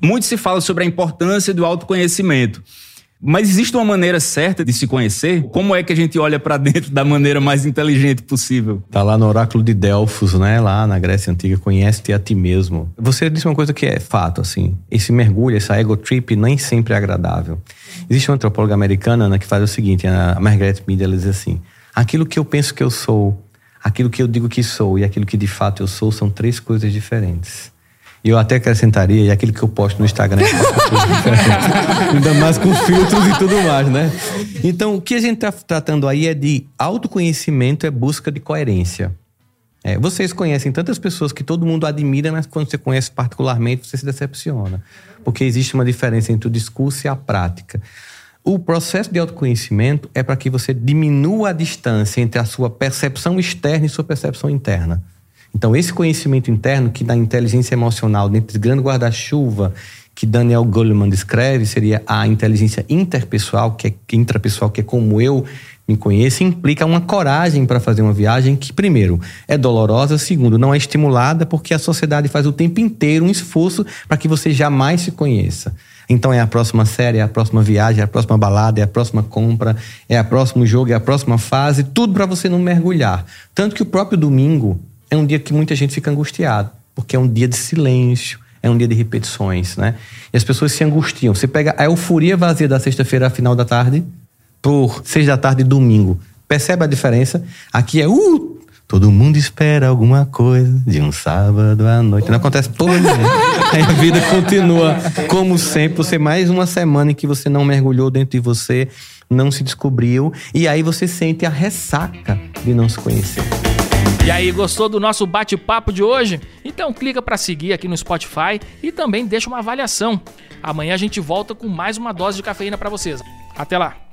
Muito se fala sobre a importância do autoconhecimento. Mas existe uma maneira certa de se conhecer? Como é que a gente olha para dentro da maneira mais inteligente possível? Tá lá no oráculo de Delfos, né? Lá na Grécia Antiga, conhece-te a ti mesmo. Você disse uma coisa que é fato, assim. Esse mergulho, essa ego trip, nem sempre é agradável. Existe uma antropóloga americana né, que faz o seguinte, a Margaret Mead, ela diz assim, aquilo que eu penso que eu sou, aquilo que eu digo que sou e aquilo que de fato eu sou são três coisas diferentes. Eu até acrescentaria, e aquilo que eu posto no Instagram, ainda mais com filtros e tudo mais, né? Então, o que a gente está tratando aí é de autoconhecimento, é busca de coerência. É, vocês conhecem tantas pessoas que todo mundo admira, mas quando você conhece particularmente, você se decepciona. Porque existe uma diferença entre o discurso e a prática. O processo de autoconhecimento é para que você diminua a distância entre a sua percepção externa e sua percepção interna. Então, esse conhecimento interno, que da inteligência emocional, dentro desse grande guarda-chuva que Daniel Goleman descreve, seria a inteligência interpessoal, que é intrapessoal, que é como eu me conheço, implica uma coragem para fazer uma viagem que, primeiro, é dolorosa, segundo, não é estimulada, porque a sociedade faz o tempo inteiro um esforço para que você jamais se conheça. Então é a próxima série, é a próxima viagem, é a próxima balada, é a próxima compra, é a próximo jogo, é a próxima fase, tudo para você não mergulhar. Tanto que o próprio domingo é um dia que muita gente fica angustiado, porque é um dia de silêncio, é um dia de repetições, né? E as pessoas se angustiam. Você pega a euforia vazia da sexta-feira, final da tarde, por seis da tarde, domingo. Percebe a diferença? Aqui é, uh, todo mundo espera alguma coisa de um sábado à noite. Não acontece todo dia. A vida continua como sempre. Você mais uma semana em que você não mergulhou dentro de você, não se descobriu, e aí você sente a ressaca de não se conhecer. E aí, gostou do nosso bate-papo de hoje? Então clica para seguir aqui no Spotify e também deixa uma avaliação. Amanhã a gente volta com mais uma dose de cafeína para vocês. Até lá.